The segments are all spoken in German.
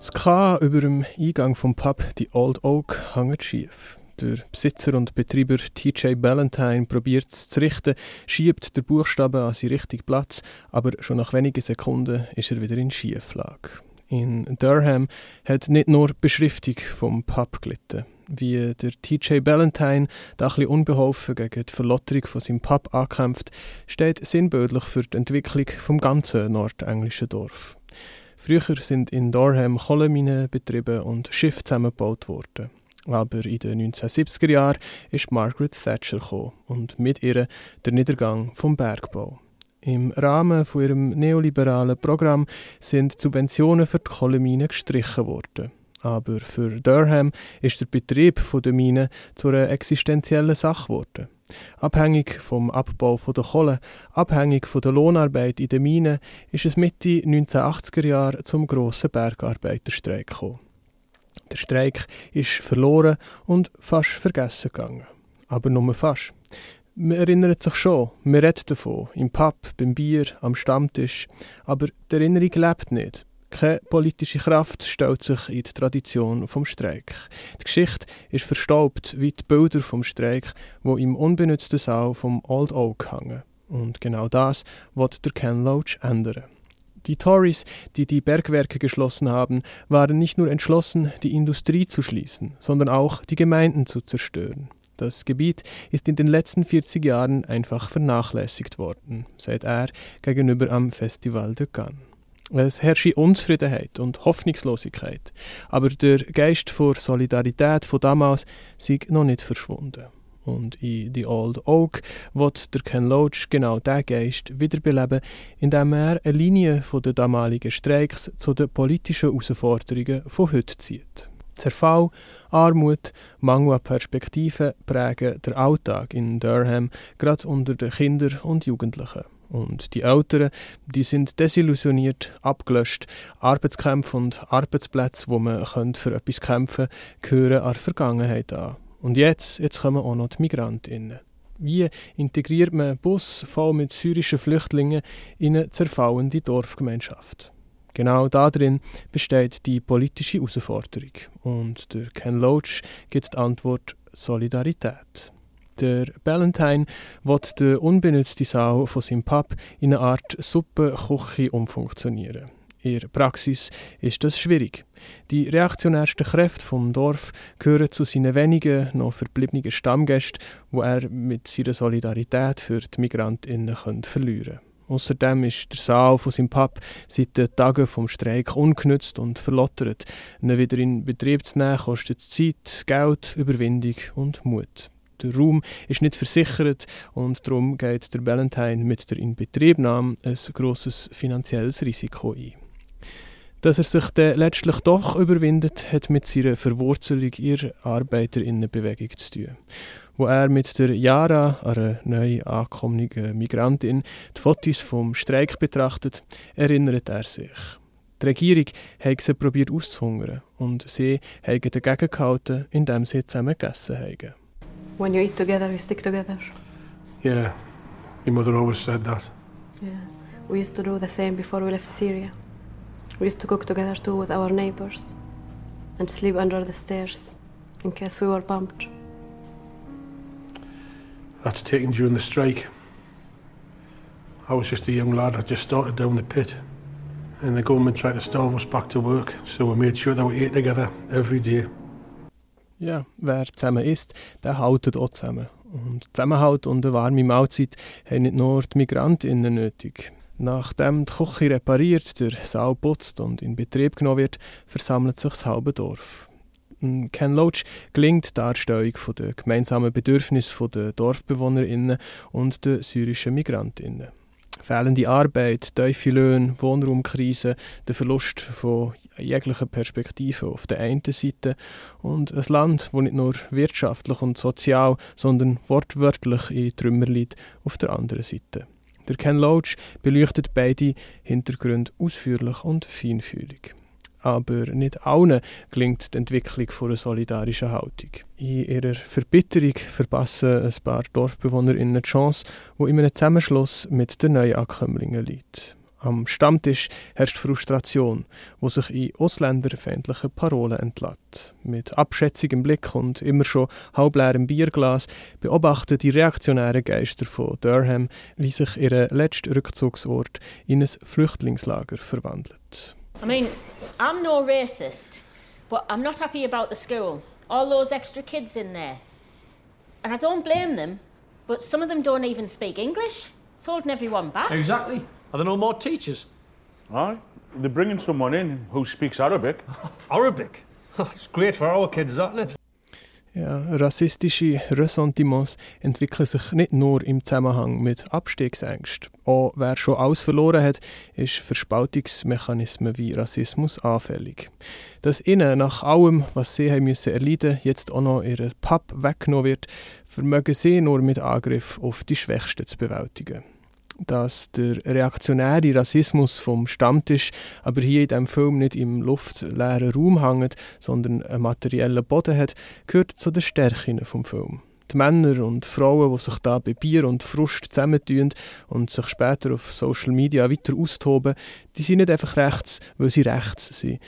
Das K über dem Eingang vom Pub, die Old Oak, hängt schief. Der Besitzer und Betreiber TJ Ballantyne probiert es zu richten, schiebt den Buchstaben an seinen richtigen Platz, aber schon nach wenigen Sekunden ist er wieder in Schieflage. In Durham hat nicht nur die Beschriftung vom Pub gelitten. Wie der TJ Ballantyne da ein unbeholfen gegen die Verlotterung von seinem Pub ankämpft, steht sinnbildlich für die Entwicklung vom ganzen nordenglischen Dorf. Früher sind in Durham Kohleminen betrieben und Schiffe zusammengebaut worden. Aber in den 1970er Jahren ist Margaret Thatcher und mit ihr der Niedergang vom Bergbau. Im Rahmen von ihrem neoliberalen Programm sind Subventionen für die Kohleminen gestrichen worden. Aber für Durham ist der Betrieb der Mine zu einer existenziellen Sache geworden. Abhängig vom Abbau der Kohle, abhängig von der Lohnarbeit in den Minen, ist es Mitte 1980er Jahre zum grossen Bergarbeiterstreik gekommen. Der Streik ist verloren und fast vergessen gegangen. Aber nur fast. Man erinnert sich schon, man redet davon, im Pub, beim Bier, am Stammtisch, aber die Erinnerung lebt nicht. Keine politische Kraft stellt sich in die Tradition vom Streik. Die Geschichte ist verstaubt wie die Bilder vom Streik, wo im unbenutzten Saal vom Old Oak hängen. Und genau das wird der Ken Loach ändern. Die Tories, die die Bergwerke geschlossen haben, waren nicht nur entschlossen, die Industrie zu schließen, sondern auch die Gemeinden zu zerstören. Das Gebiet ist in den letzten 40 Jahren einfach vernachlässigt worden, seit er gegenüber am Festival de Cannes. Es herrsche Unzufriedenheit und Hoffnungslosigkeit, aber der Geist vor Solidarität von damals sei noch nicht verschwunden. Und in The Old Oak wird der Ken Loach genau diesen Geist wiederbeleben, indem er eine Linie den damaligen Streiks zu den politischen Herausforderungen von heute zieht. Zerfall, Armut, Mangel an Perspektiven prägen den Alltag in Durham, gerade unter den Kindern und Jugendlichen. Und die Älteren, die sind desillusioniert, abgelöscht. Arbeitskämpfe und Arbeitsplätze, wo man für etwas kämpfen könnte, gehören an der Vergangenheit an. Und jetzt, jetzt kommen auch noch die Migrantinnen. Wie integriert man Bus voll mit syrischen Flüchtlingen in eine zerfallende Dorfgemeinschaft? Genau darin besteht die politische Herausforderung. Und der Ken Loach gibt die Antwort Solidarität. Der Ballantyne wird den unbenutzten Saal von seinem Pub in eine Art Suppenküche umfunktionieren. In der Praxis ist das schwierig. Die reaktionärsten Kräfte vom Dorf gehören zu seinen wenigen noch verbliebenen Stammgästen, wo er mit seiner Solidarität für die Migrantinnen verlieren kann. Außerdem ist der Saal von seinem Pub seit den Tagen vom Streik ungenützt und verlottert. Ihn wieder in Betrieb zu nehmen kostet Zeit, Geld, Überwindung und Mut der Raum ist nicht versichert und darum geht der Valentine mit der Inbetriebnahme ein grosses finanzielles Risiko ein. Dass er sich dann letztlich doch überwindet, hat mit seiner Verwurzelung ihrer Arbeiterinnenbewegung zu tun. Wo er mit der Yara, einer neu ankommenden Migrantin, die Fotos vom Streik betrachtet, erinnert er sich. Die Regierung hat sie probiert auszuhungern und sie haben dagegen gehalten, indem sie zusammen gegessen haben. When you eat together, we stick together. Yeah, your mother always said that. Yeah, we used to do the same before we left Syria. We used to cook together too with our neighbors and sleep under the stairs in case we were bumped. That's taken during the strike. I was just a young lad that just started down the pit. And the government tried to starve us back to work, so we made sure that we ate together every day. Ja, wer zusammen isst, der haltet auch zusammen. Und Zusammenhalt und eine warme Mahlzeit haben nicht nur die Migrantinnen nötig. Nachdem die Küche repariert, der Saal putzt und in Betrieb genommen wird, versammelt sich das halbe Dorf. Ken Loach gelingt die Darstellung der gemeinsamen Bedürfnisse der DorfbewohnerInnen und der syrischen MigrantInnen fehlende Arbeit, tiefe Löhne, Wohnraumkrise, der Verlust von jeglicher Perspektive auf der einen Seite und ein Land, das nicht nur wirtschaftlich und sozial, sondern wortwörtlich in Trümmer liegt, auf der anderen Seite. Der Ken Loach beleuchtet beide Hintergründe ausführlich und feinfühlig aber nicht allen gelingt die Entwicklung einer solidarischen Haltung. In ihrer Verbitterung verpassen ein paar DorfbewohnerInnen die Chance, die in einem Zusammenschluss mit den Neuankömmlingen liegt. Am Stammtisch herrscht Frustration, wo sich in ausländerfeindlichen Parolen entlädt. Mit abschätzigem Blick und immer schon halbleerem Bierglas beobachten die reaktionären Geister von Durham, wie sich ihr letzter Rückzugsort in ein Flüchtlingslager verwandelt. I mean, I'm no racist, but I'm not happy about the school. All those extra kids in there. And I don't blame them, but some of them don't even speak English. It's holding everyone back. Exactly. Are there no more teachers? Aye. They're bringing someone in who speaks Arabic. Arabic? It's great for our kids, isn't it? Ja, rassistische Ressentiments entwickeln sich nicht nur im Zusammenhang mit Abstiegsängst. Auch wer schon alles verloren hat, ist für Spaltungsmechanismen wie Rassismus anfällig. Dass ihnen nach allem, was sie haben müssen erleiden, jetzt auch noch ihre Pub weggenommen wird, vermögen sie nur mit Angriff auf die Schwächsten zu bewältigen dass der reaktionäre Rassismus vom Stammtisch aber hier in diesem Film nicht im luftleeren Raum hängt, sondern einen materiellen Boden hat, gehört zu den Stärken vom Film. Die Männer und Frauen, die sich da bei Bier und Frust zusammentun und sich später auf Social Media weiter austoben, die sind nicht einfach rechts, weil sie rechts sind.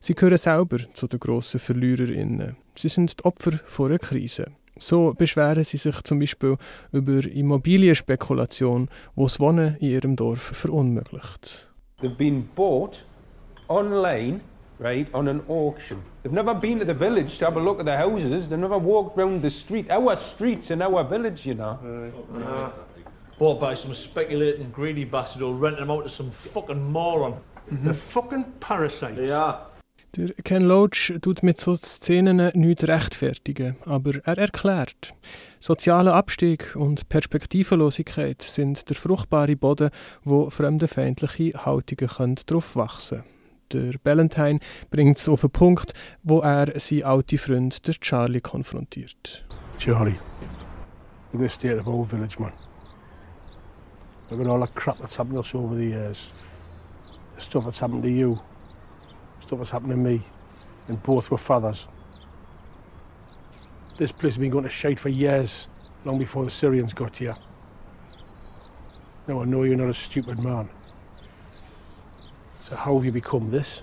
Sie gehören selber zu den grossen Verliererinnen. Sie sind die Opfer von einer Krise. So beschweren sie sich zum Beispiel über Immobilienspekulation, wo das Wohnen in ihrem Dorf verunmöglicht. They've been bought online, right, on an auction. They've never been to the village to have a look at the houses. They've never walked round the street. Our streets in our village, you know. Uh, bought by some speculating greedy bastard who'll rent them out to some fucking moron. The fucking parasites. Yeah. Der Ken Loach tut mit so Szenen nichts rechtfertigen, aber er erklärt, sozialer Abstieg und Perspektivenlosigkeit sind der fruchtbare Boden, wo fremdenfeindliche Haltungen darauf wachsen können. Der Ballantyne bringt es auf einen Punkt, wo er seinen alten Freund, der Charlie, konfrontiert. Charlie, at the state of our village, man. Look at all the crap that's happened to us over the years. The stuff that's happened to you. Stuff that's happened to me. And both were fathers. This place has been going to shite for years, long before the Syrians got here. Now I know you're not a stupid man. So how have you become this?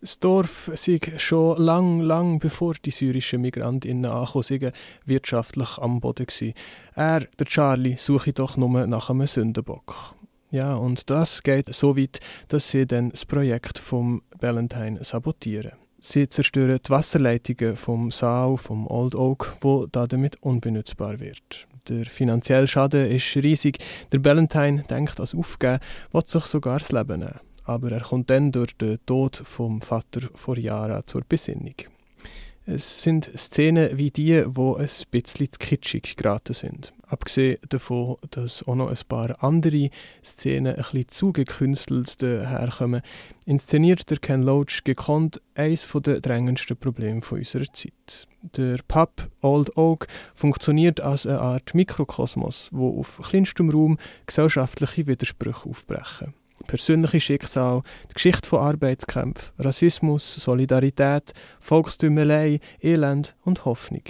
Das Dorf sei schon lang, lang bevor die syrischen Migrantinnen angekommen wirtschaftlich am Boden. Er, der Charlie, suche doch nur nach einem Sündenbock. Ja, und das geht so weit, dass sie dann das Projekt vom Valentine sabotieren. Sie zerstören die Wasserleitungen vom Sau, vom Old Oak, wo damit unbenutzbar wird. Der finanzielle Schaden ist riesig. Der Valentine denkt als Aufgeben, will sich sogar das Leben nehmen. Aber er kommt dann durch den Tod vom Vater vor Jahren zur Besinnung. Es sind Szenen wie die, wo ein bisschen kitschig geraten sind. Abgesehen davon, dass auch noch ein paar andere Szenen ein bisschen zu gekünstelt herkommen, inszeniert der Ken Loach gekonnt eines der drängendsten Probleme unserer Zeit. Der Pub Old Oak funktioniert als eine Art Mikrokosmos, wo auf kleinstem Raum gesellschaftliche Widersprüche aufbrechen persönliche Schicksal, die Geschichte von Arbeitskämpfen, Rassismus, Solidarität, Volkstümelei, Elend und Hoffnung.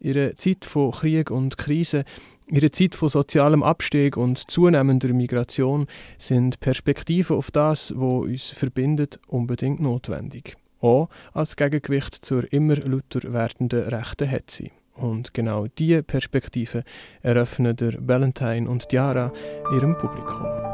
Ihre Zeit von Krieg und Krise, ihre Zeit von sozialem Abstieg und zunehmender Migration sind Perspektiven auf das, was uns verbindet, unbedingt notwendig. Auch als Gegengewicht zur immer lauter werdenden rechten Hetze. Und genau diese Perspektive eröffnen der Valentine und Diara ihrem Publikum.